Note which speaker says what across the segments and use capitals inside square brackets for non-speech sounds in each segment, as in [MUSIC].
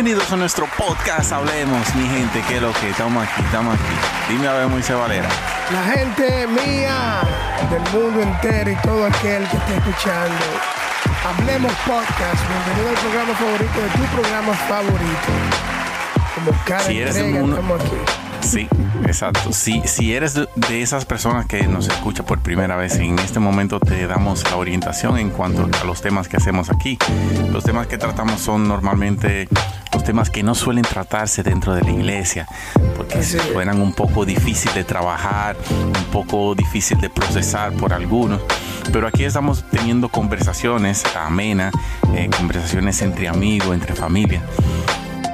Speaker 1: bienvenidos a nuestro podcast Hablemos, mi gente, que es lo que estamos aquí, estamos aquí. Dime a ver, Moisés Valera.
Speaker 2: La gente mía del mundo entero y todo aquel que esté escuchando. Hablemos Podcast, bienvenido al programa favorito de tu programa favorito. Como cada
Speaker 1: Si eres
Speaker 2: entrega,
Speaker 1: mundo-
Speaker 2: estamos aquí.
Speaker 1: Sí, exacto. Si, si eres de, esas personas que nos escucha por primera vez, en este momento te damos la orientación en cuanto a los temas que hacemos aquí. Los temas que tratamos son normalmente los temas que no suelen tratarse dentro de la iglesia, porque
Speaker 2: es.
Speaker 1: suenan un poco difícil de trabajar, un poco difícil de procesar por algunos. Pero aquí estamos teniendo conversaciones amenas, eh, conversaciones entre amigos, entre familia.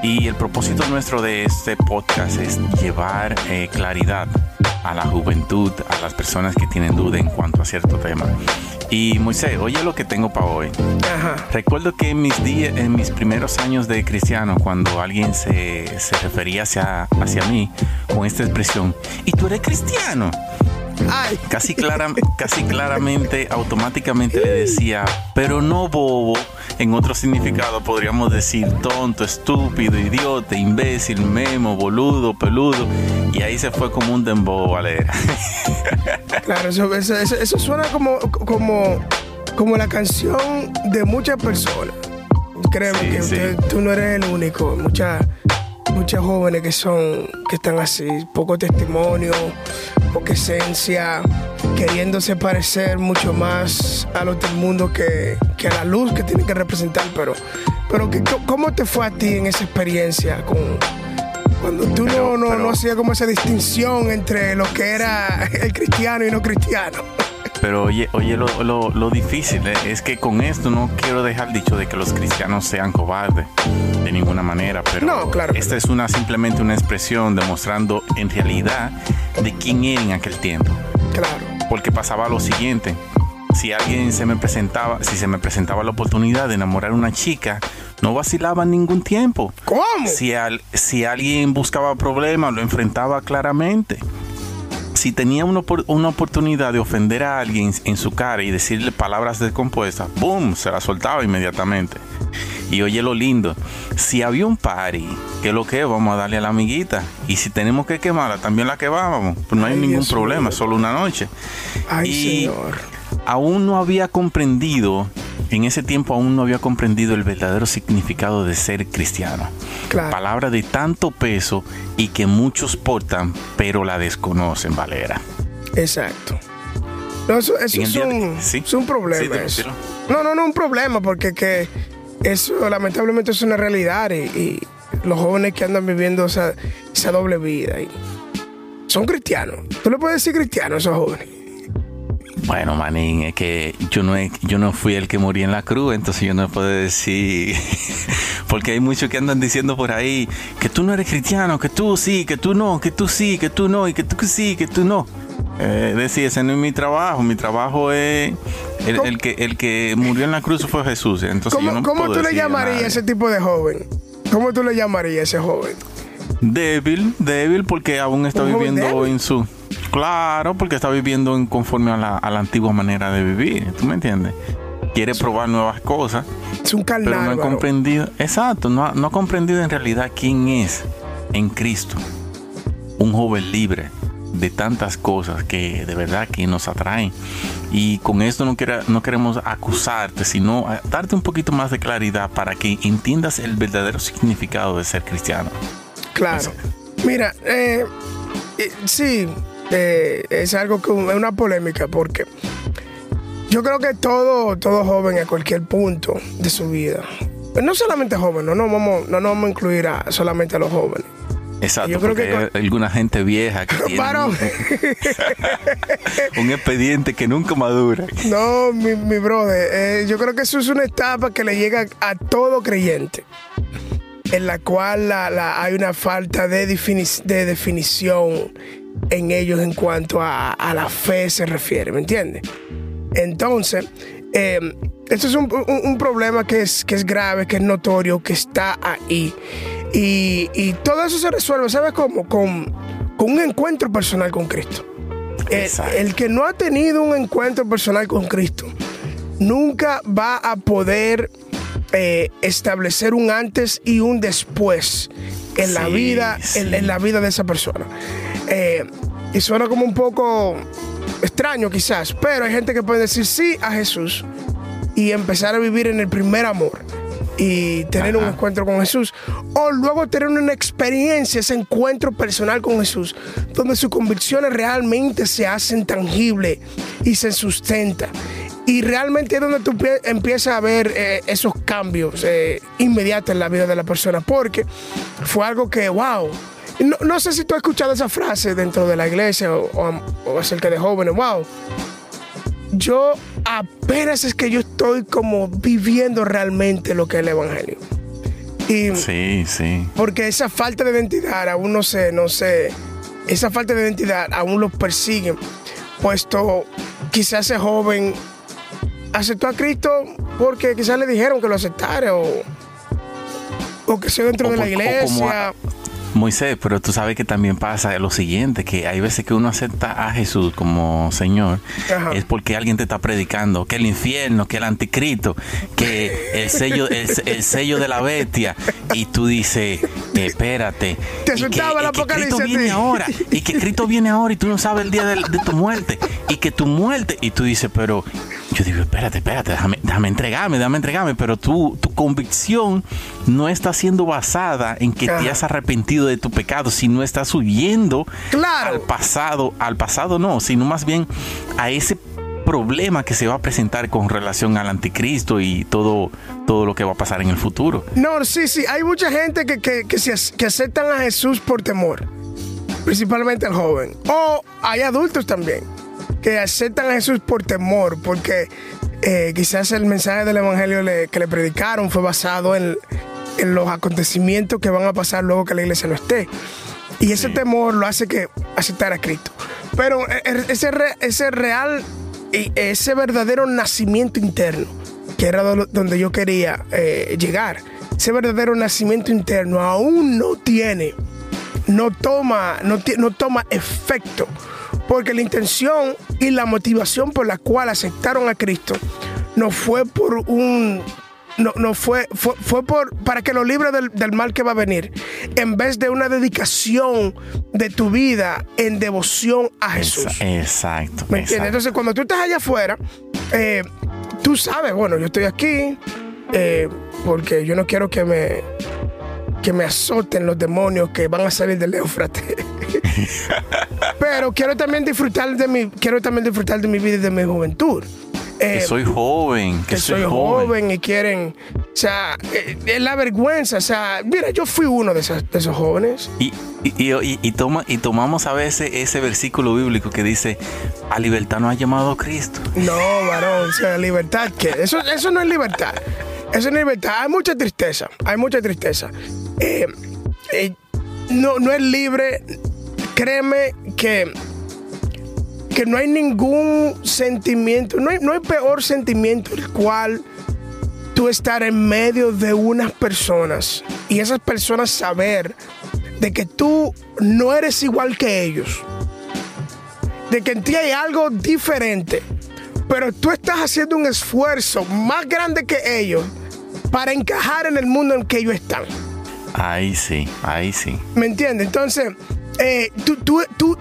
Speaker 1: Y el propósito nuestro de este podcast es llevar eh, claridad a la juventud, a las personas que tienen duda en cuanto a cierto tema. Y Moisés, oye lo que tengo para hoy.
Speaker 2: Ajá.
Speaker 1: Recuerdo que en mis, días, en mis primeros años de cristiano, cuando alguien se, se refería hacia, hacia mí con esta expresión, ¿y tú eres cristiano?
Speaker 2: Ay,
Speaker 1: Casi, clara, casi claramente, automáticamente le decía, pero no bobo. En otro significado podríamos decir tonto, estúpido, idiota, imbécil, memo, boludo, peludo. Y ahí se fue como un dembow, Valera. [LAUGHS]
Speaker 2: claro, eso, eso, eso- eso suena como, como, como la canción de muchas personas. Créeme
Speaker 1: Sí,
Speaker 2: que
Speaker 1: sí.
Speaker 2: usted- tú no eres el único. Muchas muchas jóvenes que son que están así, poco testimonio, poca esencia, queriéndose parecer mucho más a los del mundo que, que a la luz que tienen que representar. Pero, pero que- ¿cómo te fue a ti en esa experiencia con cuando tú
Speaker 1: Pero-
Speaker 2: no, no,
Speaker 1: pero-
Speaker 2: no hacías como esa distinción entre lo que era el cristiano y no cristiano?
Speaker 1: Pero oye, oye lo, lo- lo difícil eh, es que con esto no quiero dejar dicho de que los cristianos sean cobardes de ninguna manera, pero
Speaker 2: No, claro
Speaker 1: esta
Speaker 2: no.
Speaker 1: es una simplemente una expresión demostrando en realidad de quién era en aquel tiempo.
Speaker 2: Claro.
Speaker 1: porque pasaba lo siguiente. Si alguien se me presentaba, si se me presentaba la oportunidad de enamorar a una chica, no vacilaba ningún tiempo.
Speaker 2: ¿Cómo?
Speaker 1: Si, al- si alguien buscaba problemas, lo enfrentaba claramente. Si tenía una, una oportunidad de ofender a alguien en su cara y decirle palabras descompuestas, ¡boom! Se la soltaba inmediatamente. Y oye lo lindo, si había un party, que lo que es? vamos a darle a la amiguita. Y si tenemos que quemarla, también la quemábamos. Pues no hay
Speaker 2: Ay,
Speaker 1: ningún
Speaker 2: Dios
Speaker 1: problema,
Speaker 2: mío.
Speaker 1: solo una noche.
Speaker 2: Ay,
Speaker 1: Y-
Speaker 2: señor.
Speaker 1: Aún no había comprendido, en ese tiempo aún no había comprendido el verdadero significado de ser cristiano.
Speaker 2: Claro.
Speaker 1: Palabra de tanto peso y que muchos portan, pero la desconocen, Valera.
Speaker 2: Exacto. No, eso, es,
Speaker 1: de-
Speaker 2: un,
Speaker 1: sí.
Speaker 2: es un problema.
Speaker 1: Sí,
Speaker 2: eso. No, no, no, un problema, porque que eso lamentablemente es una realidad y, y los jóvenes que andan viviendo esa, esa doble vida y son cristianos. Tú le puedes decir cristiano a esos jóvenes.
Speaker 1: Bueno, manín, es que yo no, yo no fui el que morí en la cruz, entonces yo no puedo decir, [LAUGHS] porque hay muchos que andan diciendo por ahí que tú no eres cristiano, que tú sí, que tú no, que tú sí, que tú no, y que tú sí, que tú no. Eh, decir, ese no es mi trabajo, mi trabajo es el, que el que murió en la cruz fue Jesús, entonces yo
Speaker 2: ¿Cómo,
Speaker 1: no
Speaker 2: cómo
Speaker 1: puedo
Speaker 2: tú le llamarías a ese tipo de joven? ¿Cómo tú le llamarías a ese joven?
Speaker 1: Débil, débil porque aún está
Speaker 2: ¿Un joven
Speaker 1: viviendo
Speaker 2: débil?
Speaker 1: en su... Claro, porque está viviendo en conforme a la, a la antigua manera de vivir, ¿tú me entiendes? Quiere probar nuevas cosas,
Speaker 2: Es un carnal.
Speaker 1: pero no ha comprendido, exacto, no ha, no ha comprendido en realidad quién es en Cristo. Un joven libre de tantas cosas que de verdad que nos atraen. Y con esto no, quiera- no queremos acusarte, sino a- darte un poquito más de claridad para que entiendas el verdadero significado de ser cristiano.
Speaker 2: Claro. Mira, eh, eh, sí, eh, es algo que es una polémica porque yo creo que todo, todo joven a cualquier punto de su vida, no solamente joven, no nos vamos, no nos vamos a incluir a, solamente a los jóvenes.
Speaker 1: Exacto,
Speaker 2: Yo creo que
Speaker 1: hay alguna gente vieja que [LAUGHS] tiene un, [LAUGHS] un expediente que nunca madura.
Speaker 2: No, mi, mi brother, eh, yo creo que eso es una etapa que le llega a todo creyente, en la cual la- la- hay una falta de, defini- de definición en ellos en cuanto a, a la fe se refiere, ¿me entiendes? Entonces, eh, esto es un, un- un problema que es, que es grave, que es notorio, que está ahí. Y, y todo eso se resuelve, ¿sabes cómo? Con, con un encuentro personal con Cristo. El, que no ha tenido un encuentro personal con Cristo nunca va a poder eh, establecer un antes y un después en la vida, En, la vida de esa persona. Eh, y suena como un poco extraño quizás, pero hay gente que puede decir sí a Jesús y empezar a vivir en el primer amor y tener un encuentro con Jesús. O luego tener una experiencia, ese encuentro personal con Jesús, donde sus convicciones realmente se hacen tangibles y se sustenta. Y realmente es donde tú empiezas a ver eh, esos cambios eh, inmediatos en la vida de la persona. Porque fue algo que, wow. No, sé si tú has escuchado esa frase dentro de la iglesia o, o acerca de jóvenes, wow yo apenas es que yo estoy como viviendo realmente lo que es el Evangelio.
Speaker 1: Y sí, sí.
Speaker 2: Porque esa falta de identidad aún no sé, no sé, esa falta de identidad aún los persigue, puesto quizás ese joven aceptó a Cristo porque quizás le dijeron que lo aceptara o, o que sea dentro de la iglesia.
Speaker 1: Moisés, pero tú sabes que también pasa lo siguiente, que hay veces que uno acepta a Jesús como Señor, es porque alguien te está predicando que el infierno, que el anticristo, que el sello, el, sello de la bestia, y tú dices, espérate,
Speaker 2: te y
Speaker 1: que,
Speaker 2: Cristo
Speaker 1: viene ahora, y que Cristo viene ahora y tú no sabes el día de, de tu muerte, y que tu muerte, y tú dices, pero yo digo, espérate, espérate, déjame, déjame entregarme, déjame entregarme, pero tú, tu convicción no está siendo basada en que te has arrepentido de tu pecado, sino estás huyendo al pasado, al pasado no, sino más bien a ese problema que se va a presentar con relación al anticristo y todo, todo lo que va a pasar en el futuro.
Speaker 2: No, sí, sí, hay mucha gente que, que, que, que aceptan a Jesús por temor, principalmente el joven, o hay adultos también que aceptan a Jesús por temor, porque eh, quizás el mensaje del Evangelio que le predicaron fue basado en, los acontecimientos que van a pasar luego que la iglesia no esté. Y ese temor lo hace que aceptar a Cristo. Pero eh, eh, ese, ese real ese verdadero nacimiento interno, que era donde yo quería llegar, ese verdadero nacimiento interno aún no tiene, no toma, no, no toma efecto porque la intención y la motivación por la cual aceptaron a Cristo no fue por un no, no fue, fue, por para que lo libre del, mal que va a venir, en vez de una dedicación de tu vida en devoción a Jesús.
Speaker 1: Exacto.
Speaker 2: ¿Me entiendes? Entonces, cuando tú estás allá afuera, eh, tú sabes, bueno, yo estoy aquí eh, porque yo no quiero que me que me azoten los demonios que van a salir del Éufrates. [LAUGHS] Pero quiero también disfrutar de mi, quiero también disfrutar de mi vida y de mi juventud.
Speaker 1: que eh, soy joven,
Speaker 2: que, soy, joven. y quieren, o sea, eh, es la vergüenza, o sea, mira, yo fui uno de esos, jóvenes.
Speaker 1: Y, y, toma, y tomamos a veces ese versículo bíblico que dice, a libertad no ha llamado Cristo.
Speaker 2: No, varón, o sea, libertad, ¿qué? Eso, eso no es libertad. Eso no es libertad. Hay mucha tristeza, hay mucha tristeza. Eh, no, no es libre créeme que, que no hay ningún sentimiento, no hay, no hay peor sentimiento el cual tú estar en medio de unas personas y esas personas saber de que tú no eres igual que ellos, de que en ti hay algo diferente, pero tú estás haciendo un esfuerzo más grande que ellos para encajar en el mundo en que ellos están.
Speaker 1: Ahí sí, ahí sí.
Speaker 2: ¿Me entiendes? Entonces, eh, tú, tú, tú,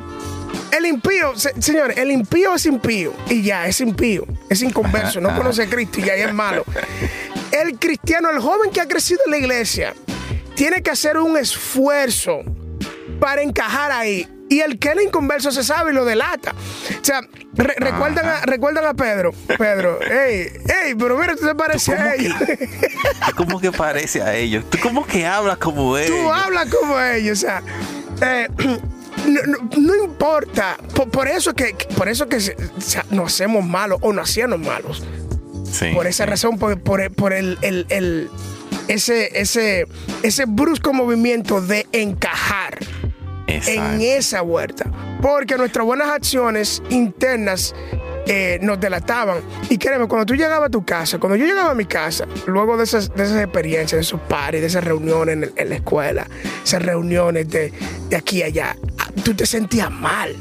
Speaker 2: el impío, señores, el impío es impío y ya, es impío, es inconverso, no conoce a Cristo y ya es malo. El cristiano, el joven que ha crecido en la iglesia, tiene que hacer un esfuerzo para encajar ahí. Y el que es inconverso se sabe y lo delata. O sea, recuerdan, a, recuerdan a Pedro. Pedro, hey, hey, pero mira, tú te pareces a ellos. [LAUGHS]
Speaker 1: ¿Cómo que parece a ellos? ¿Tú cómo que hablas como ellos?
Speaker 2: Tú hablas como ellos, o sea. Eh, [CLEARS THROAT] no, importa. Por, eso que, por eso que nos hacemos malos o nos hacíamos malos. por esa razón, por, por, el, el, ese, ese, ese brusco movimiento de encajar en esa huerta. Porque nuestras buenas acciones internas eh, nos delataban. Y créeme, cuando tú llegabas a tu casa, cuando yo llegaba a mi casa, luego de esas, de esas experiencias, de esos pares, de esas reuniones en, la escuela, esas reuniones de, de, aquí y allá, ah, tú te sentías mal.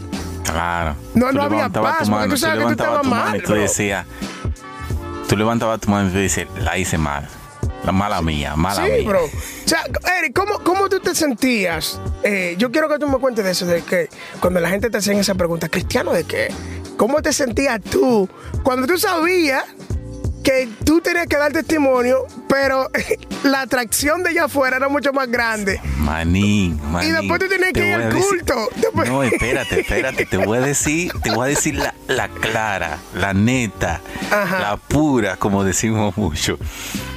Speaker 1: Claro.
Speaker 2: No, no había paz, porque tú sabes que tú estabas mal.
Speaker 1: Y tú decías, tú levantabas tu mano y tú dices, la hice mal. La mala mía, mala
Speaker 2: sí,
Speaker 1: mía.
Speaker 2: bro. O sea, Eric, ¿cómo, cómo tú te sentías? Eh, yo quiero que tú me cuentes de eso, de que cuando la gente te hacía esa pregunta, ¿cristiano de qué? ¿Cómo te sentías tú cuando tú sabías que tú tenías que dar testimonio, pero [LAUGHS] la atracción de allá afuera era mucho más grande?
Speaker 1: Manín, manín.
Speaker 2: Y después tú tenías
Speaker 1: te
Speaker 2: que ir al culto. Después-
Speaker 1: No, espérate, espérate. Te voy a decir, te voy a decir la, la clara, la neta,
Speaker 2: Ajá.
Speaker 1: la pura, como decimos mucho.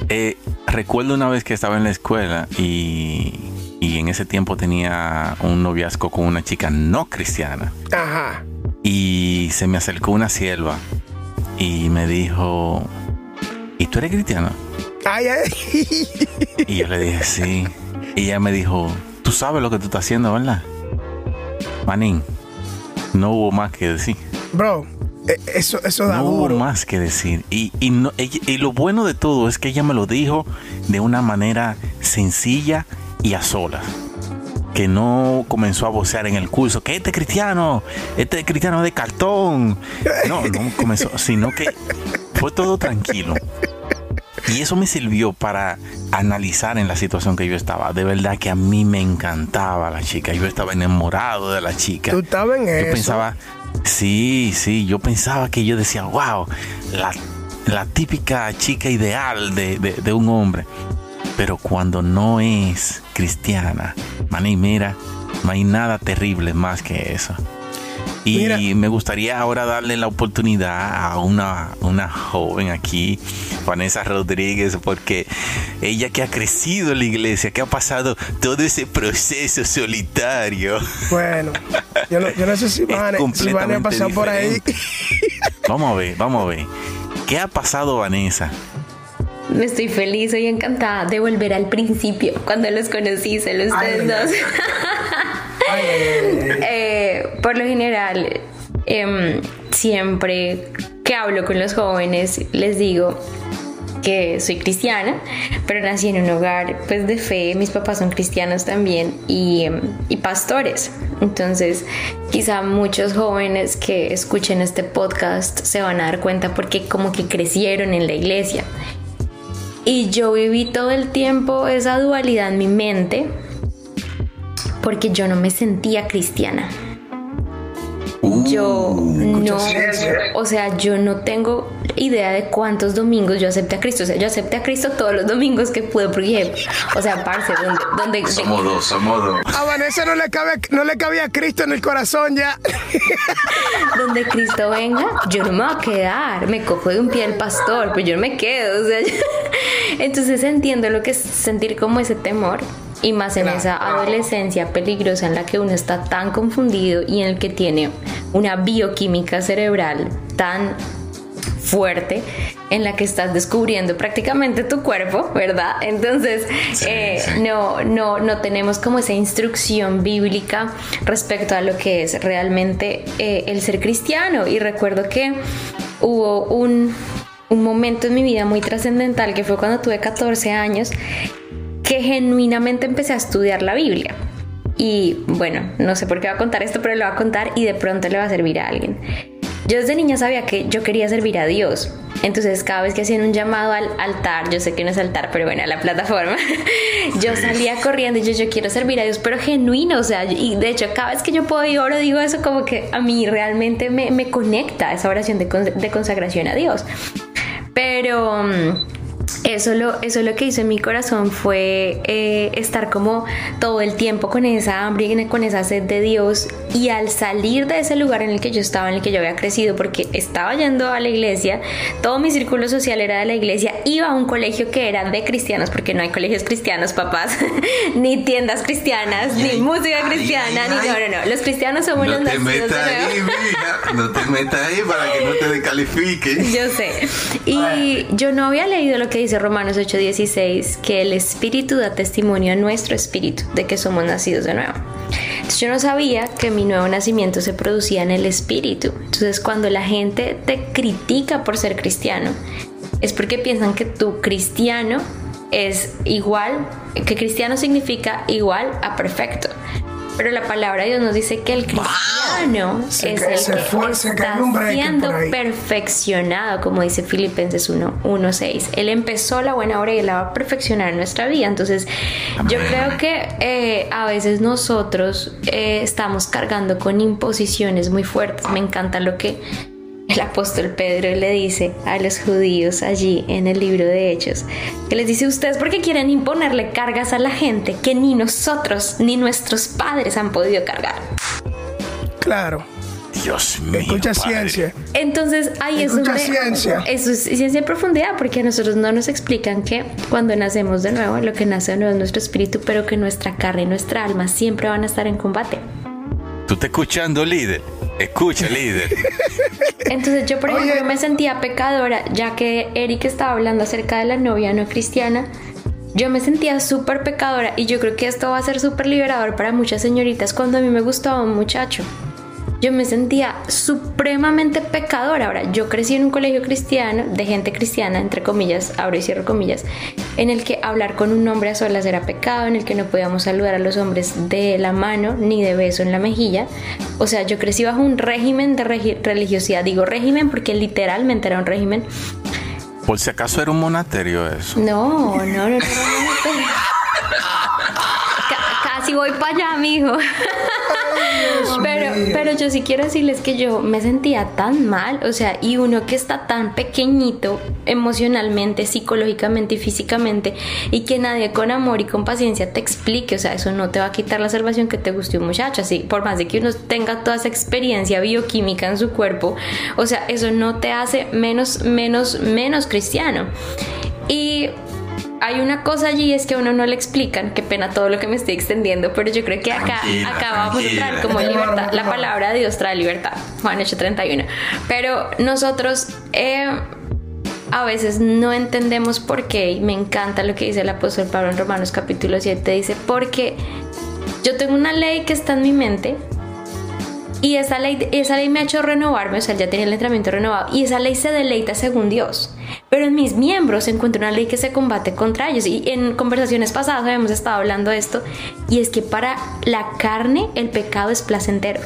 Speaker 1: Eh, recuerdo una vez que estaba en la escuela y, y en ese tiempo tenía un noviazgo con una chica no cristiana.
Speaker 2: Ajá.
Speaker 1: Y se me acercó una sierva y me dijo, ¿y tú eres cristiano?
Speaker 2: Ay, ay.
Speaker 1: Y yo le dije, sí. Y ella me dijo, tú sabes lo que tú estás haciendo, ¿verdad? Manín, no hubo más que decir.
Speaker 2: Bro, eh, eso, eso da
Speaker 1: No hubo más que decir. Y, y, no- y lo bueno de todo es que ella me lo dijo de una manera sencilla y a solas. Que no comenzó a vocear en el curso, que este cristiano, este cristiano de cartón. No, no comenzó, sino que fue todo tranquilo. Y eso me sirvió para analizar en la situación que yo estaba. De verdad que a mí me encantaba la chica. Yo estaba enamorado de la chica.
Speaker 2: Tú estabas en
Speaker 1: Yo
Speaker 2: eso.
Speaker 1: pensaba, sí, sí, yo pensaba que yo decía, wow, la, la típica chica ideal de, de- de un hombre. Pero cuando no es cristiana, maní, mira, no hay nada terrible más que eso. Y
Speaker 2: Mira.
Speaker 1: me gustaría ahora darle la oportunidad a una, una joven aquí, Vanessa Rodríguez, porque ella que ha crecido en la iglesia, que ha pasado todo ese proceso solitario.
Speaker 2: Bueno, yo no, yo no sé si [LAUGHS]
Speaker 1: Es
Speaker 2: Vane, si ha
Speaker 1: completamente
Speaker 2: pasado por ahí. [LAUGHS]
Speaker 1: Vamos a ver, vamos a ver. ¿Qué ha pasado, Vanessa?
Speaker 3: Me estoy feliz, soy encantada de volver al principio, cuando los conocí, solo ustedes
Speaker 2: Ay,
Speaker 3: dos. [LAUGHS] Eh, por lo general, em, siempre que hablo con los jóvenes, les digo que soy cristiana, pero nací en un hogar pues de fe, mis papás son cristianos también y, em, y pastores. Entonces, quizá muchos jóvenes que escuchen este podcast se van a dar cuenta porque como que crecieron en la iglesia. Y yo viví todo el tiempo esa dualidad en mi mente porque yo no me sentía cristiana. Yo no, o sea, yo no tengo idea de cuántos domingos yo acepté a Cristo. O sea, yo acepté a Cristo todos los domingos que pude, porque, o sea, parce, donde, donde
Speaker 1: dos, somos dos.
Speaker 2: A Vanessa no le, cabe, no le cabía Cristo en el corazón ya. [LAUGHS]
Speaker 3: donde Cristo venga, yo no me voy a quedar, me cojo de un pie el pastor, pero yo no me quedo, o sea, [LAUGHS] entonces entiendo lo que es sentir como ese temor y más en
Speaker 2: Claro.
Speaker 3: esa adolescencia peligrosa en la que uno está tan confundido y en el que tiene una bioquímica cerebral tan fuerte en la que estás descubriendo prácticamente tu cuerpo, ¿verdad? Entonces,
Speaker 1: Sí,
Speaker 3: eh,
Speaker 1: sí.
Speaker 3: no, no, no tenemos como esa instrucción bíblica respecto a lo que es realmente eh, el ser cristiano. Y recuerdo que hubo un, un momento en mi vida muy trascendental que fue cuando tuve 14 años que genuinamente empecé a estudiar la Biblia. Y bueno, no sé por qué va a contar esto, pero lo va a contar y de pronto le va a servir a alguien. Yo desde niña sabía que yo quería servir a Dios. Entonces cada vez que hacían un llamado al altar, yo sé que no es altar, pero bueno, a la plataforma, [LAUGHS] yo salía corriendo y yo, yo quiero servir a Dios, pero genuino, o sea, y de hecho cada vez que yo puedo y oro digo eso como que a mí realmente me, me conecta esa oración de, de consagración a Dios. Pero mm, eso lo, eso lo que hizo en mi corazón fue eh, estar como todo el tiempo con esa hambre y con esa sed de Dios. Y al salir de ese lugar en el que yo estaba, en el que yo había crecido, porque estaba yendo a la iglesia, todo mi círculo social era de la iglesia, iba a un colegio que era de cristianos, porque no hay colegios cristianos, papás, [LAUGHS] ni tiendas cristianas, ni música cristiana, ni no, no, no. Los cristianos somos los nacidos de nuevo.
Speaker 1: mija. No te metas ahí para que no te [LAUGHS] descalifiquen.
Speaker 3: Yo sé. Y yo no había leído lo que dice Romanos 8:16, que el Espíritu da testimonio a nuestro espíritu de que somos nacidos de nuevo. Entonces yo no sabía que mi nuevo nacimiento se producía en el Espíritu. Entonces cuando la gente te critica por ser cristiano, es porque piensan que tu cristiano es igual, que cristiano significa igual a perfecto. Pero la palabra de Dios nos dice que el cristiano es el que está siendo perfeccionado, como dice Filipenses 1.6. Él empezó la buena obra y la va a perfeccionar en nuestra vida. Entonces, yo creo que eh, a veces nosotros eh, estamos cargando con imposiciones muy fuertes. Me encanta lo que el apóstol Pedro le dice a los judíos allí en el libro de Hechos, que les dice ustedes porque quieren imponerle cargas a la gente que ni nosotros ni nuestros padres han podido cargar.
Speaker 2: Claro.
Speaker 1: Dios mío.
Speaker 2: Escucha ciencia.
Speaker 3: Entonces ahí es
Speaker 2: Escucha ciencia.
Speaker 3: Eso es ciencia en profundidad, porque a nosotros no nos explican que cuando nacemos de nuevo, lo que nace de nuevo es nuestro espíritu, pero que nuestra carne y nuestra alma siempre van a estar en combate.
Speaker 1: ¿Tú estás escuchando, líder? Escucha, líder.
Speaker 3: Entonces yo, por ejemplo, me sentía pecadora, ya que Eric estaba hablando acerca de la novia no cristiana. Yo me sentía súper pecadora y yo creo que esto va a ser súper liberador para muchas señoritas cuando a mí me gustaba un muchacho yo me sentía supremamente pecadora. Ahora, yo crecí en un colegio cristiano, de gente cristiana, entre comillas, abro y cierro comillas, en el que hablar con un hombre a solas era pecado, en el que no podíamos saludar a los hombres de la mano ni de beso en la mejilla. O sea, yo crecí bajo un régimen de religiosidad. Digo régimen porque literalmente era un régimen.
Speaker 1: Por si acaso era un monasterio eso.
Speaker 3: No, no, no, no, no, Casi voy para allá, mijo. Pero, pero yo sí quiero decirles que yo me sentía tan mal, o sea, y uno que está tan pequeñito emocionalmente, psicológicamente y físicamente, y que nadie con amor y con paciencia te explique, o sea, eso no te va a quitar la salvación que te guste un muchacho, así, por más de que uno tenga toda esa experiencia bioquímica en su cuerpo, o sea, eso no te hace menos, menos, menos cristiano. Y hay una cosa allí es que a uno no le explican, qué pena todo lo que me estoy extendiendo, pero yo creo que acá, acá vamos a traer como libertad, la palabra de Dios trae libertad, Juan 8:31. Pero nosotros eh, a veces no entendemos por qué, y me encanta lo que dice el apóstol Pablo en Romanos capítulo 7, dice, porque yo tengo una ley que está en mi mente, y esa ley, esa ley me ha hecho renovarme, o sea, ya tenía el entrenamiento renovado, y esa ley se deleita según Dios. Pero en mis miembros se encuentra una ley que se combate contra ellos. Y en conversaciones pasadas habíamos estado hablando de esto, y es que para la carne el pecado es placentero.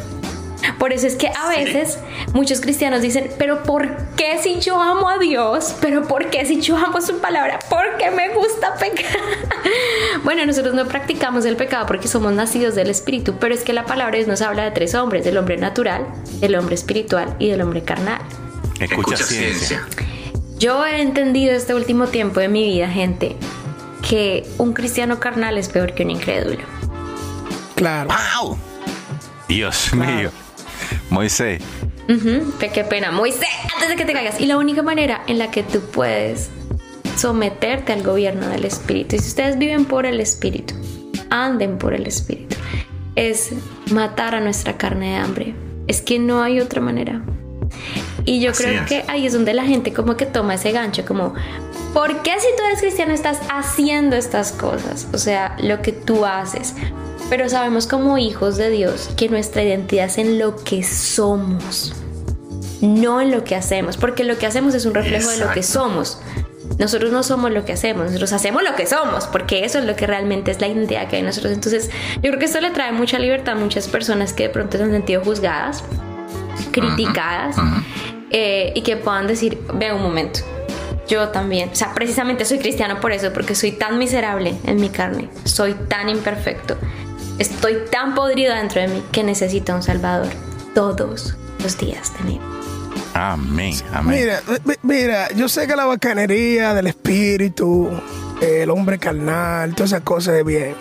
Speaker 3: Por eso es que a veces muchos cristianos dicen, pero ¿por qué si yo amo a Dios? ¿Pero por qué si yo amo su palabra? ¿Por qué me gusta pecar? [LAUGHS] bueno, nosotros no practicamos el pecado porque somos nacidos del Espíritu, pero es que la palabra de Dios nos habla de tres hombres, del hombre natural, del hombre espiritual y del hombre carnal.
Speaker 1: Escucha, ciencia.
Speaker 3: Yo he entendido este último tiempo de mi vida, gente, que un cristiano carnal es peor que un incrédulo.
Speaker 2: Claro.
Speaker 1: ¡Wow! Dios mío. Moisés.
Speaker 3: Qué pena. Moisés, antes de que te caigas. Y la única manera en la que tú puedes someterte al gobierno del Espíritu, y si ustedes viven por el Espíritu, anden por el Espíritu, es matar a nuestra carne de hambre. Es que no hay otra manera. Y yo creo que ahí es donde la gente como que toma ese gancho, como, ¿por qué si tú eres cristiano estás haciendo estas cosas? O sea, lo que tú haces. Pero sabemos como hijos de Dios que nuestra identidad es en lo que somos, no en lo que hacemos, porque lo que hacemos es un reflejo de lo que somos. Nosotros no somos lo que hacemos, nosotros hacemos lo que somos, porque eso es lo que realmente es la identidad que hay en nosotros. Entonces, yo creo que esto le trae mucha libertad a muchas personas que de pronto se han sentido juzgadas, criticadas, eh, y que puedan decir, vea un momento, yo también. O sea, precisamente soy cristiano por eso, porque soy tan miserable en mi carne, soy tan imperfecto Estoy tan podrido dentro de mí que necesito un Salvador todos los días de vida.
Speaker 1: Amén, amén.
Speaker 2: Mira, mira, yo sé que la bacanería del espíritu, el hombre carnal, todas esas cosas de bien.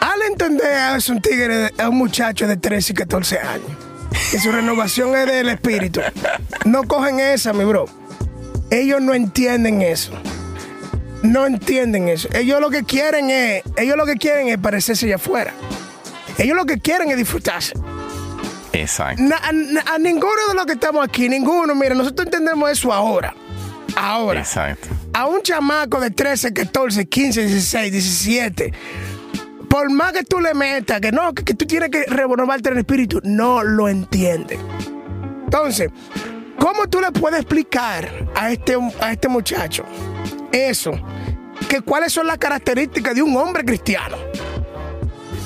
Speaker 2: Al entender es un tigre, es un muchacho de 13 y 14 años, que su renovación es del espíritu. No cogen esa, mi bro. Ellos no entienden eso no entienden eso. Ellos lo que quieren es, ellos lo que quieren es parecerse allá afuera. Ellos lo que quieren es disfrutarse.
Speaker 1: Exacto.
Speaker 2: a, ninguno de los que estamos aquí, ninguno, mira, nosotros entendemos eso ahora. Ahora.
Speaker 1: Exacto.
Speaker 2: A un chamaco de 13, 14, 15, 16, 17. Por más que tú le metas, que no, que, tú tienes que renovarte en el espíritu, no lo entiende. Entonces, ¿cómo tú le puedes explicar a este, a este muchacho eso, que cuáles son las características de un hombre cristiano.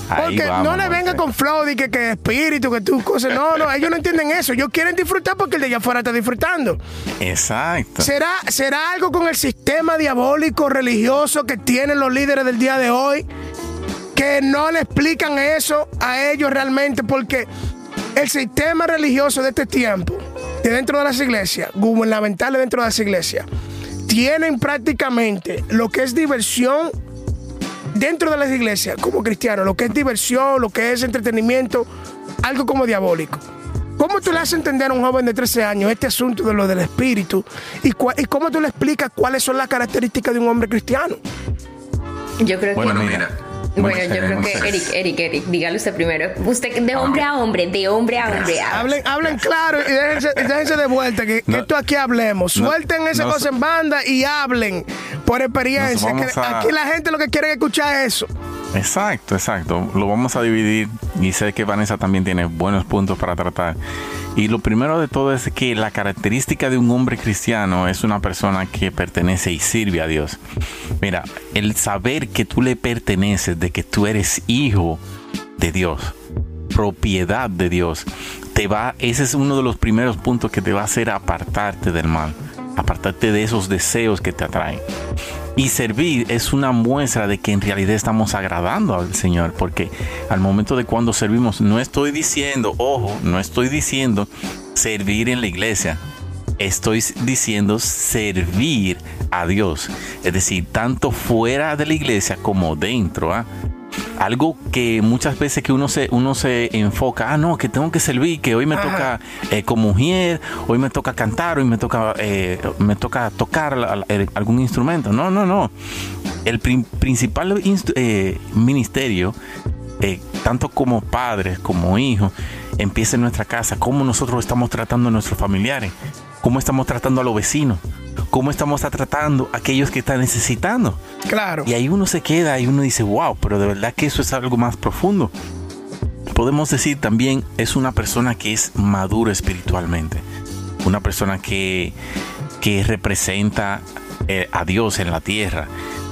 Speaker 2: Porque no le venga con flow que, que espíritu, que tú cosas. No, no, ellos no entienden eso. Ellos quieren disfrutar porque el de allá afuera está disfrutando.
Speaker 1: Exacto.
Speaker 2: ¿Será, ¿Será algo con el sistema diabólico religioso que tienen los líderes del día de hoy? Que no le explican eso a ellos realmente porque el sistema religioso de este tiempo, de dentro de las iglesias, gubernamentales dentro de las iglesias, tienen prácticamente lo que es diversión dentro de las iglesias como cristianos, lo que es diversión, lo que es entretenimiento, algo como diabólico. ¿Cómo tú le haces entender a un joven de 13 años este asunto de lo del espíritu? ¿Y, y cómo tú le explicas cuáles son las características de un hombre cristiano?
Speaker 3: Yo creo que... Mira, bueno, yo creo que Eric, Eric, Eric, dígalo usted primero. Usted de hombre a hombre, de hombre a hombre.
Speaker 2: Hablen, hablen claro y déjense, de vuelta, que, esto aquí hablemos. Suelten esa cosa en banda y hablen por experiencia. Aquí la gente lo que quiere es escuchar eso.
Speaker 1: Exacto, exacto. Lo vamos a dividir y sé que Vanessa también tiene buenos puntos para tratar. Y lo primero de todo es que la característica de un hombre cristiano es una persona que pertenece y sirve a Dios. Mira, el saber que tú le perteneces, de que tú eres hijo de Dios, propiedad de Dios, te va, ese es uno de los primeros puntos que te va a hacer apartarte del mal, apartarte de esos deseos que te atraen. Y servir es una muestra de que en realidad estamos agradando al Señor, porque al momento de cuando servimos, no estoy diciendo, ojo, no estoy diciendo servir en la iglesia, estoy diciendo servir a Dios. Es decir, tanto fuera de la iglesia como dentro. ¿ah? Algo que muchas veces que uno se, uno se enfoca, ah, no, que tengo que servir, que hoy me toca eh, como mujer, hoy me toca cantar, hoy me toca, eh, me toca tocar algún instrumento. No, no, no. El principal eh, ministerio, tanto como padres como hijos, empieza en nuestra casa, cómo nosotros estamos tratando a nuestros familiares, cómo estamos tratando a los vecinos, cómo estamos tratando a aquellos que están necesitando.
Speaker 2: Claro.
Speaker 1: Y ahí uno se queda y uno dice, wow, pero de verdad que eso es algo más profundo. Podemos decir también es una persona que es madura espiritualmente, una persona que, que representa eh, a Dios en la tierra,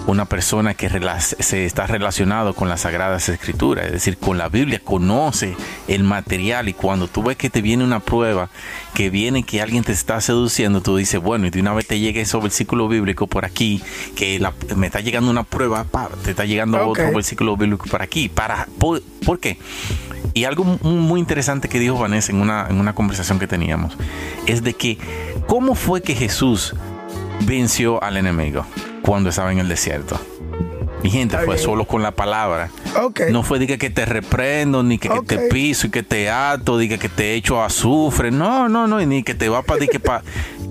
Speaker 1: una persona que se está relacionado con las sagradas escrituras, es decir, con la Biblia, conoce el material y cuando tú ves que te viene una prueba, que viene que alguien te está seduciendo, tú dices, bueno, y de una vez te llega ese versículo bíblico por aquí, que me está llegando una prueba, te está llegando otro versículo bíblico por aquí, para, por, qué? Y algo muy interesante que dijo Vanessa en una, en una conversación que teníamos, es de que, ¿cómo fue que Jesús venció al enemigo? Cuando estaba en el desierto. Mi gente, fue solo con la palabra. No fue de que te reprendo, ni que, te piso y que te ato, ni que te echo azufre. No, no, no, ni que te va para que, pa,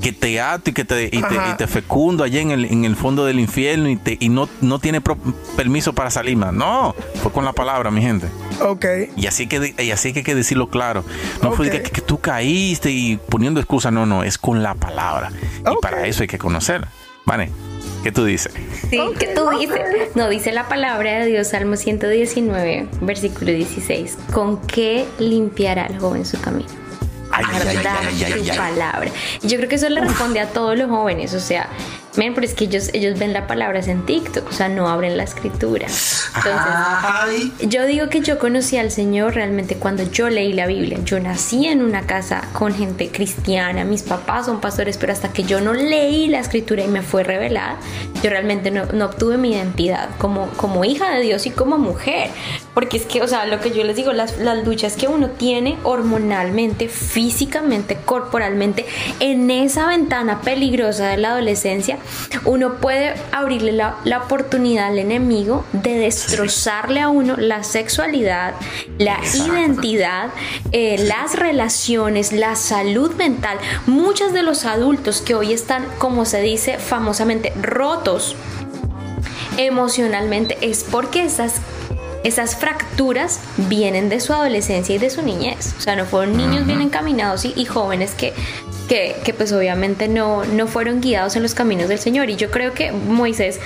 Speaker 1: que te ato y que te, y te, fecundo allá en el, en el fondo del infierno y, te, y no, no tiene permiso para salir más. No, fue con la palabra, mi gente.
Speaker 2: Ok.
Speaker 1: Y así que, y así que hay que decirlo claro. No fue de que, que, tú caíste y poniendo excusa. No, no, es con la palabra. Y para eso hay que conocerla. Vale. ¿Qué tú dices?
Speaker 3: Sí, ¿qué tú dices? No, dice la palabra de Dios, Salmo 119, versículo 16. ¿Con qué limpiará el joven su camino? Ay, su palabra. Y yo creo que eso le responde a todos los jóvenes, o sea, Men, pero es que ellos, ellos ven la palabra en TikTok, o sea, no abren la escritura. Entonces, yo digo que yo conocí al Señor realmente cuando yo leí la Biblia. Yo nací en una casa con gente cristiana, mis papás son pastores, pero hasta que yo no leí la escritura y me fue revelada, yo realmente no, no obtuve mi identidad como, como hija de Dios y como mujer. Porque es que, o sea, lo que yo les digo, las, las luchas que uno tiene hormonalmente, físicamente, corporalmente, en esa ventana peligrosa de la adolescencia, uno puede abrirle la, oportunidad al enemigo de destrozarle a uno la sexualidad, la identidad, eh, las relaciones, la salud mental. Muchos de los adultos que hoy están, como se dice famosamente, rotos emocionalmente es porque esas esas fracturas vienen de su adolescencia y de su niñez. O sea, no fueron niños bien encaminados y, y jóvenes que que, pues obviamente no, no fueron guiados en los caminos del Señor. Y yo creo que Moisés,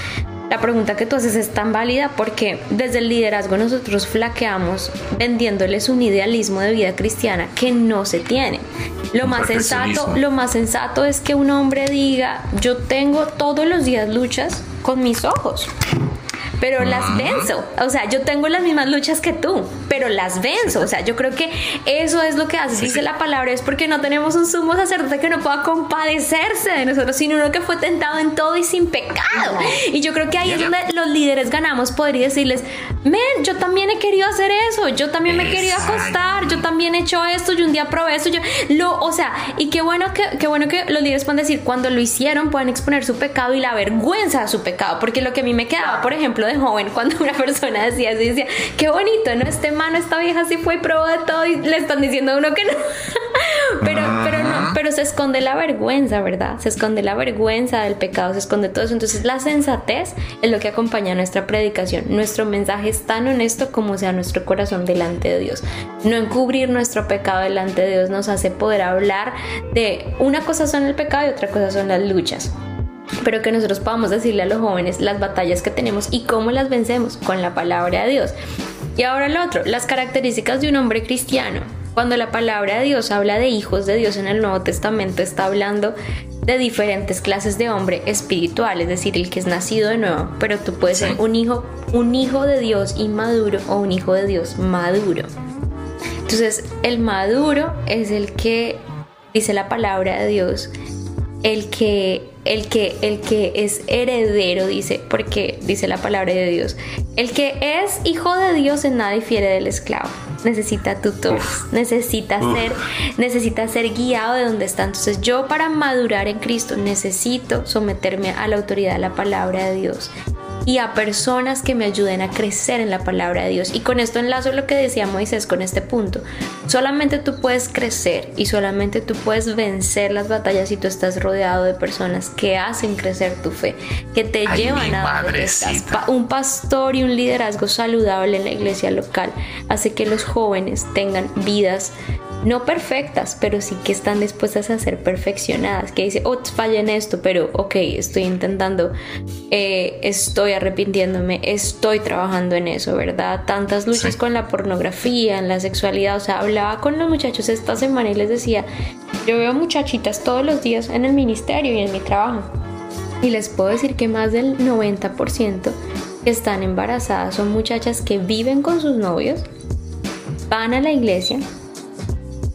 Speaker 3: la pregunta que tú haces es tan válida porque desde el liderazgo nosotros flaqueamos vendiéndoles un idealismo de vida cristiana que no se tiene. Lo más sensato, lo más sensato es que un hombre diga, yo tengo todos los días luchas con mis ojos pero las venzo. O sea, yo tengo las mismas luchas que tú, pero las venzo. O sea, yo creo que eso es lo que hace, dice la palabra, es porque no tenemos un sumo sacerdote que no pueda compadecerse de nosotros, sino uno que fue tentado en todo y sin pecado. Y yo creo que ahí es donde los líderes ganamos poder y decirles, men, yo también he querido hacer eso, yo también me he querido acostar, yo también he hecho esto, yo un día probé esto, yo lo, o sea, y qué bueno que, qué bueno que los líderes pueden decir, cuando lo hicieron, pueden exponer su pecado y la vergüenza de su pecado, porque lo que a mí me quedaba, por ejemplo, de joven, cuando una persona decía así, decía, qué bonito, ¿no? Este mano, esta vieja sí fue y probó de todo y le están diciendo a uno que no. [LAUGHS] pero, pero no, pero se esconde la vergüenza, ¿verdad? Se esconde la vergüenza del pecado, se esconde todo eso. Entonces la sensatez es lo que acompaña nuestra predicación. Nuestro mensaje es tan honesto como sea nuestro corazón delante de Dios. No encubrir nuestro pecado delante de Dios nos hace poder hablar de una cosa son el pecado y otra cosa son las luchas pero que nosotros podamos decirle a los jóvenes las batallas que tenemos y cómo las vencemos con la palabra de Dios. Y ahora lo otro, las características de un hombre cristiano. Cuando la palabra de Dios habla de hijos de Dios en el Nuevo Testamento, está hablando de diferentes clases de hombre espiritual, es decir, el que es nacido de nuevo, pero tú puedes ser un hijo, un hijo de Dios inmaduro o un hijo de Dios maduro. Entonces, el maduro es el que dice la palabra de Dios, el que el que, el que es heredero, dice, porque dice la palabra de Dios, el que es hijo de Dios en nada difiere del esclavo. Necesita tutores, necesita ser, necesita ser guiado de donde está. Entonces yo para madurar en Cristo necesito someterme a la autoridad de la palabra de Dios y a personas que me ayuden a crecer en la palabra de Dios. Y con esto enlazo lo que decía Moisés con este punto. Solamente tú puedes crecer y solamente tú puedes vencer las batallas si tú estás rodeado de personas que hacen crecer tu fe, que te llevan a donde Un pastor y un liderazgo saludable en la iglesia local hace que los jóvenes tengan vidas no perfectas, pero sí que están dispuestas a ser perfeccionadas, que dice, oh, falla en esto, pero ok, estoy intentando, eh, estoy arrepintiéndome, estoy trabajando en eso, ¿verdad? Tantas luchas con la pornografía, en la sexualidad, o sea, hablaba con los muchachos esta semana y les decía, yo veo muchachitas todos los días en el ministerio y en mi trabajo, y les puedo decir que más del 90% que están embarazadas son muchachas que viven con sus novios, van a la iglesia,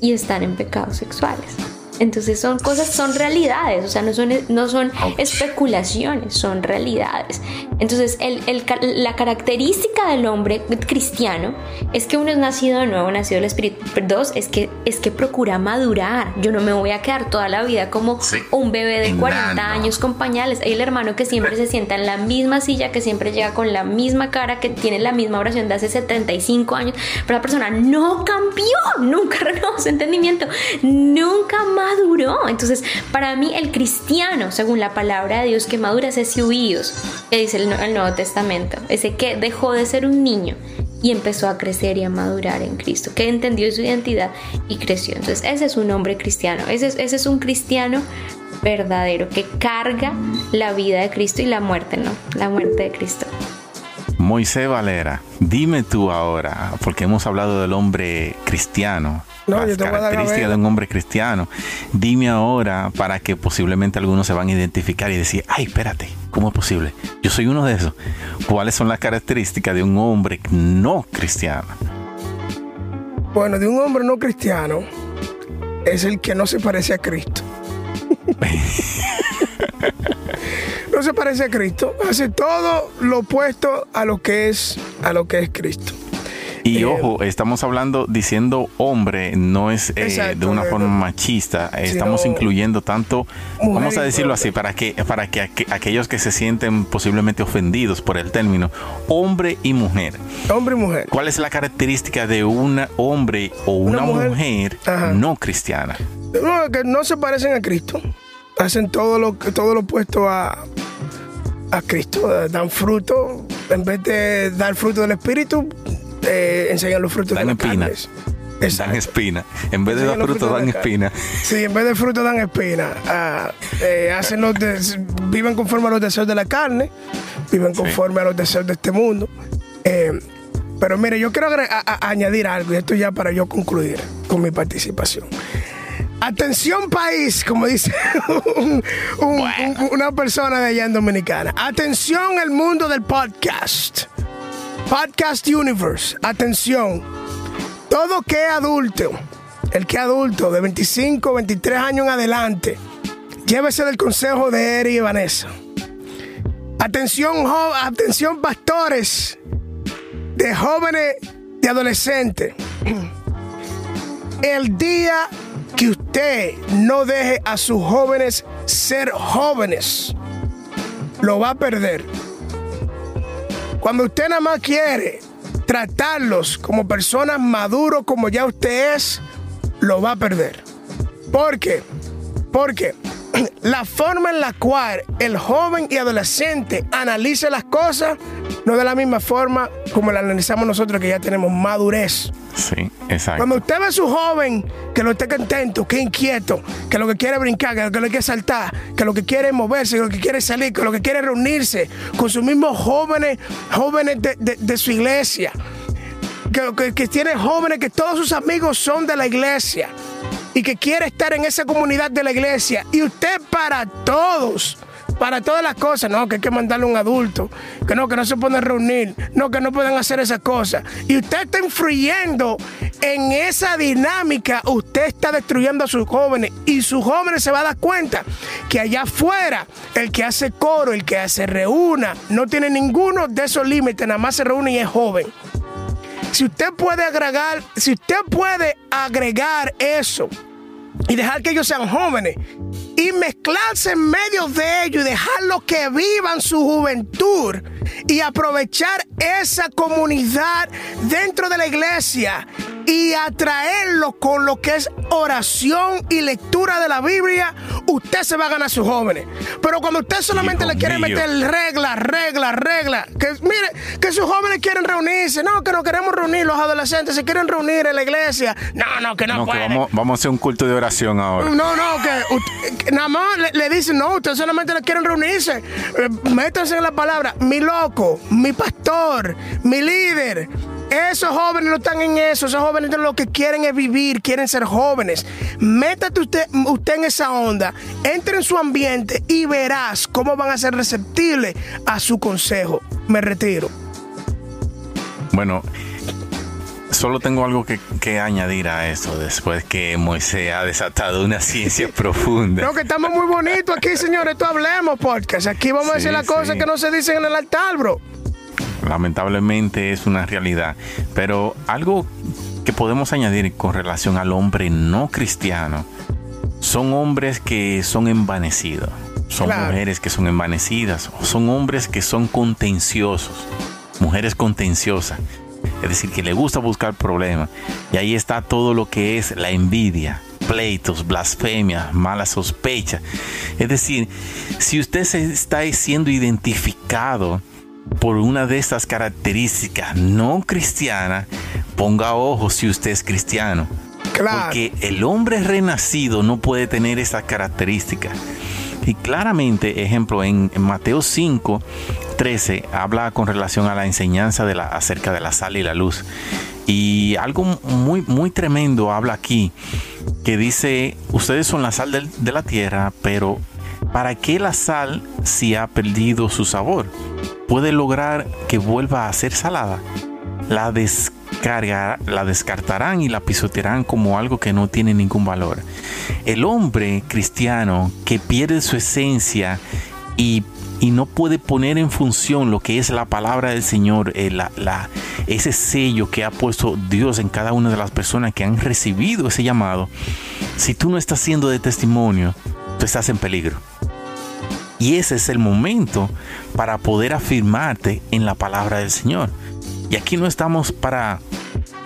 Speaker 3: y están en pecados sexuales. Entonces son cosas, son realidades, o sea, no son, no son especulaciones, son realidades. Entonces el, el, la característica del hombre cristiano es que uno es nacido de nuevo, nacido del Espíritu. Dos, es que, es que procura madurar. Yo no me voy a quedar toda la vida como un bebé de 40 años con pañales. Hay el hermano que siempre se sienta en la misma silla, que siempre llega con la misma cara, que tiene la misma oración de hace 75 años, pero la persona no cambió, nunca [LAUGHS] renovó su entendimiento, nunca más maduró. Entonces, para mí, el cristiano, según la palabra de Dios, que madura es ese huidos, que dice el, Nuevo Testamento, ese que dejó de ser un niño y empezó a crecer y a madurar en Cristo, que entendió su identidad y creció. Entonces, ese es un hombre cristiano, ese ese es un cristiano verdadero que carga la vida de Cristo y la muerte, ¿no? La muerte de Cristo.
Speaker 1: Moisés Valera, dime tú ahora, porque hemos hablado del hombre cristiano, no, las características de un hombre cristiano. Dime ahora para que posiblemente algunos se van a identificar y decir, ay, espérate, ¿cómo es posible? Yo soy uno de esos. ¿Cuáles son las características de un hombre no cristiano?
Speaker 2: Bueno, de un hombre no cristiano es el que no se parece a Cristo. [LAUGHS] no se parece a Cristo, hace todo lo opuesto a lo que es a lo que es Cristo.
Speaker 1: Y eh, ojo, estamos hablando diciendo hombre, no es eh, de una forma machista, estamos incluyendo tanto, vamos a decirlo así, para que, para que aquellos que se sienten posiblemente ofendidos por el término, hombre y mujer.
Speaker 2: Hombre y mujer.
Speaker 1: ¿Cuál es la característica de un hombre o una, mujer, no cristiana?
Speaker 2: No, que no se parecen a Cristo, hacen todo lo, todo lo opuesto a, a Cristo, dan fruto, en vez de dar fruto del Espíritu, eh, enseñan los frutos
Speaker 1: dan
Speaker 2: de
Speaker 1: espina. Dan espina. En vez de dar frutos, dan espina.
Speaker 2: Sí, en vez de frutos dan espina. Ah, eh, hacen los viven conforme a los deseos de la carne, viven conforme a los deseos de este mundo. Eh, pero mire, yo quiero añadir algo, y esto ya para yo concluir con mi participación. Atención país, como dice [LAUGHS] una persona de allá en Dominicana. Atención el mundo del podcast. Podcast Universe. Atención. Todo que adulto, el que adulto de 25, 23 años en adelante, llévese del consejo de Eri y Vanessa. Atención, atención pastores de jóvenes, de adolescentes. El día que usted no deje a sus jóvenes ser jóvenes, lo va a perder. Cuando usted nada más quiere tratarlos como personas maduros como ya usted es, lo va a perder. ¿Por qué? Porque [CLEARS THROAT] la forma en la cual el joven y adolescente analiza las cosas no de la misma forma como la analizamos nosotros que ya tenemos madurez.
Speaker 1: Sí, exacto.
Speaker 2: Cuando usted ve a su joven que lo esté contento, que inquieto, que lo que quiere brincar, que lo que quiere saltar, que lo que quiere moverse, que lo que quiere salir, que lo que quiere reunirse con sus mismos jóvenes, jóvenes de, su iglesia, que, que, que tiene jóvenes que todos sus amigos son de la iglesia y que quiere estar en esa comunidad de la iglesia y usted para todos para todas las cosas, no, que hay que mandarle a un adulto, que no, que no se pueden reunir, no, que no pueden hacer esas cosas. Y usted está influyendo en esa dinámica, usted está destruyendo a sus jóvenes y sus jóvenes se va a dar cuenta que allá afuera el que hace coro, el que se reúna, no tiene ninguno de esos límites, nada más se reúne y es joven. Si usted puede agregar, si usted puede agregar eso y dejar que ellos sean jóvenes mezclarse en medio de ellos y dejarlos que vivan su juventud y aprovechar esa comunidad dentro de la iglesia y atraerlos con lo que es oración y lectura de la Biblia, usted se va a ganar a sus jóvenes. Pero cuando usted solamente le quiere meter reglas, reglas, reglas, que mire, que sus jóvenes quieren reunirse, no, que no queremos reunir, los adolescentes se quieren reunir en la iglesia, no, no, que no,
Speaker 1: vamos, vamos, a hacer un culto de oración ahora.
Speaker 2: No, no, que, nada más le, dicen, no, ustedes solamente le quieren reunirse, eh, métanse en la palabra, mi loco, mi pastor, mi líder. Esos jóvenes no están en eso, esos jóvenes lo que quieren es vivir, quieren ser jóvenes. Métate usted, usted en esa onda, entre en su ambiente y verás cómo van a ser receptibles a su consejo. Me retiro.
Speaker 1: Bueno, solo tengo algo que, añadir a eso después que Moisés ha desatado una ciencia [LAUGHS] profunda.
Speaker 2: No, que estamos muy bonitos aquí, señores. Esto hablemos podcast. Aquí vamos a decir las cosas que no se dicen en el altar, bro
Speaker 1: lamentablemente es una realidad. Pero algo que podemos añadir con relación al hombre no cristiano son hombres que son envanecidos, son mujeres que son envanecidas, son hombres que son contenciosos, mujeres contenciosas. Es decir, que le gusta buscar problemas. Y ahí está todo lo que es la envidia, pleitos, blasfemia, mala sospecha. Es decir, si usted se está siendo identificado por una de estas características no cristianas, ponga ojo si usted es cristiano. Porque el hombre renacido no puede tener esas características. Y claramente, ejemplo, en, Mateo 5, 13, habla con relación a la enseñanza de la, acerca de la sal y la luz. Y algo muy, muy tremendo habla aquí, que dice, ustedes son la sal de la tierra, pero ¿para qué la sal si ha perdido su sabor? puede lograr que vuelva a ser salada, la descarga, la descartarán y la pisotearán como algo que no tiene ningún valor. El hombre cristiano que pierde su esencia y, no puede poner en función lo que es la palabra del Señor, eh, ese sello que ha puesto Dios en cada una de las personas que han recibido ese llamado, si tú no estás siendo de testimonio, tú estás en peligro. Y ese es el momento para poder afirmarte en la palabra del Señor. Y aquí no estamos para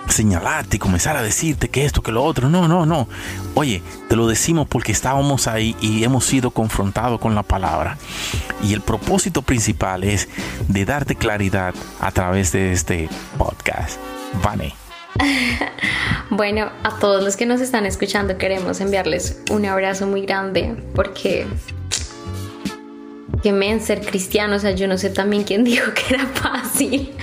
Speaker 1: señalarte y comenzar a decirte que esto, que lo otro. No, no, no. Oye, te lo decimos porque estábamos ahí y hemos sido confrontados con la palabra. Y el propósito principal es de darte claridad a través de este podcast. Vane. [LAUGHS]
Speaker 3: Bueno, a todos los que nos están escuchando queremos enviarles un abrazo muy grande porque que men ser cristiano, o sea, yo no sé también quién [LAUGHS] dijo que era fácil.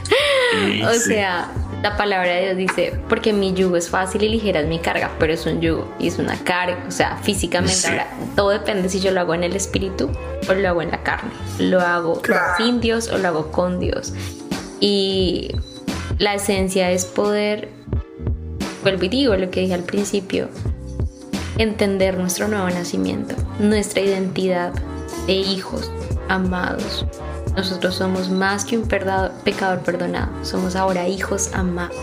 Speaker 3: o sea, La palabra de Dios dice, porque mi yugo es fácil y ligera es mi carga, pero es un yugo y es una carga, o sea, físicamente. Ahora, todo depende si yo lo hago en el espíritu o lo hago en la carne. Lo hago sin Dios o lo hago con Dios. Y la esencia es poder, vuelvo y digo lo que dije al principio, entender nuestro nuevo nacimiento, nuestra identidad de hijos amados, nosotros somos más que un pecador perdonado, somos ahora hijos amados.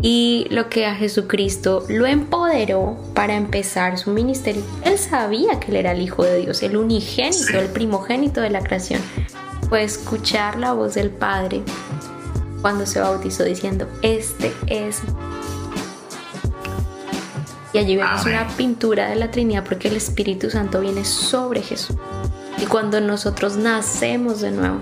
Speaker 3: Y lo que a Jesucristo lo empoderó para empezar su ministerio, él sabía que él era el Hijo de Dios, el unigénito, el primogénito de la creación. Fue escuchar la voz del Padre cuando se bautizó diciendo, este es... Y allí vemos una pintura de la Trinidad porque el Espíritu Santo viene sobre Jesús. Y cuando nosotros nacemos de nuevo,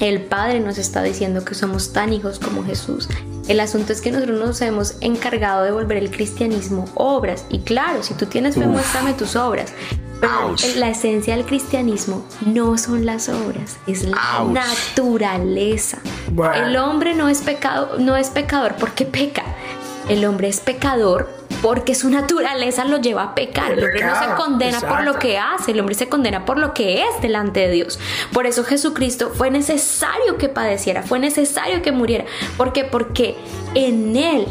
Speaker 3: el Padre nos está diciendo que somos tan hijos como Jesús. El asunto es que nosotros nos hemos encargado de volver el cristianismo obras. Y claro, si tú tienes fe, muéstrame tus obras. Pero la esencia del cristianismo no son las obras, es la naturaleza. El hombre no es pecado, no es pecador porque peca. El hombre es pecador porque su naturaleza lo lleva a pecar. El hombre no se condena por lo que hace, el hombre se condena por lo que es delante de Dios. Por eso Jesucristo fue necesario que padeciera, fue necesario que muriera. ¿Por qué? Porque en Él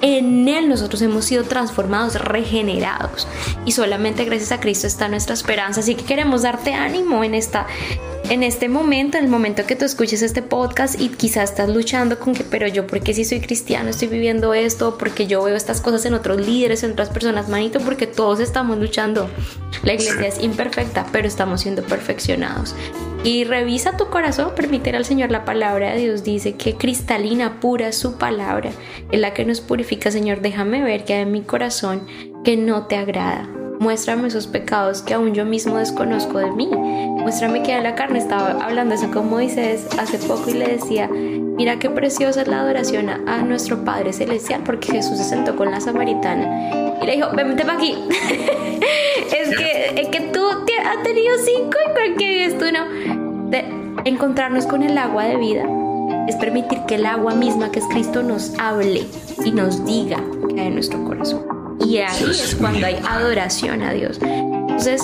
Speaker 3: en Él nosotros hemos sido transformados, regenerados. Y solamente gracias a Cristo está nuestra esperanza. Así que queremos darte ánimo en esta en este momento, en el momento que tú escuches este podcast y quizás estás luchando con que, pero yo, ¿por qué si soy cristiano estoy viviendo esto? Porque yo veo estas cosas en otros líderes, en otras personas, manito, porque todos estamos luchando. La iglesia es imperfecta, pero estamos siendo perfeccionados. Y revisa tu corazón, permitir al Señor la palabra de Dios dice que cristalina, pura su palabra, es la que nos purifica, Señor, déjame ver que hay en mi corazón que no te agrada. Muéstrame esos pecados que aún yo mismo desconozco de mí. Muéstrame que a la carne estaba hablando eso con Moisés hace poco y le decía, mira qué preciosa es la adoración a, nuestro Padre Celestial, porque Jesús se sentó con la samaritana y le dijo, vente para aquí. [LAUGHS] es, que, es que tú has tenido cinco y cualquier es tú no. Encontrarnos con el agua de vida es permitir que el agua misma que es Cristo nos hable y nos diga que hay en nuestro corazón. Y ahí es cuando hay adoración a Dios. Entonces,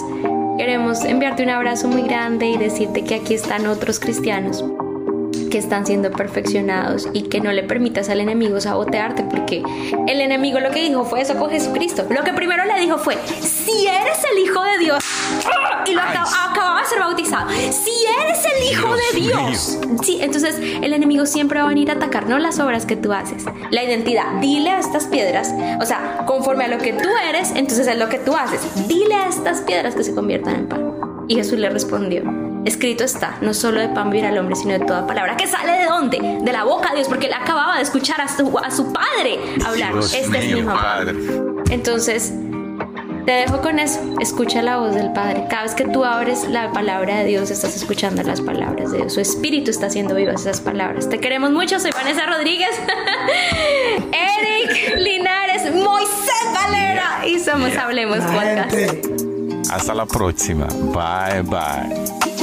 Speaker 3: queremos enviarte un abrazo muy grande y decirte que aquí están otros cristianos que están siendo perfeccionados y que no le permitas al enemigo sabotearte porque el enemigo lo que dijo fue eso con Jesucristo. Lo que primero le dijo fue, si eres el Hijo de Dios, y lo acababa de ser bautizado, si eres el Hijo de Dios, sí, entonces el enemigo siempre va a venir a atacar, no las obras que tú haces, la identidad. Dile a estas piedras, o sea, conforme a lo que tú eres, entonces es lo que tú haces. Dile a estas piedras que se conviertan en pan. Y Jesús le respondió, Escrito está, no solo de pan vivirá el hombre, sino de toda palabra. ¿Que sale de dónde? De la boca de Dios, porque él acababa de escuchar a su, a su padre hablar. este es mi padre. Entonces, te dejo con eso. Escucha la voz del Padre. Cada vez que tú abres la palabra de Dios, estás escuchando las palabras de Dios. Su espíritu está haciendo vivas esas palabras. Te queremos mucho. Soy Vanessa Rodríguez, [LAUGHS] Eric Linares, Moisés Valera y somos Hablemos Podcast.
Speaker 1: Hasta la próxima. Bye, bye.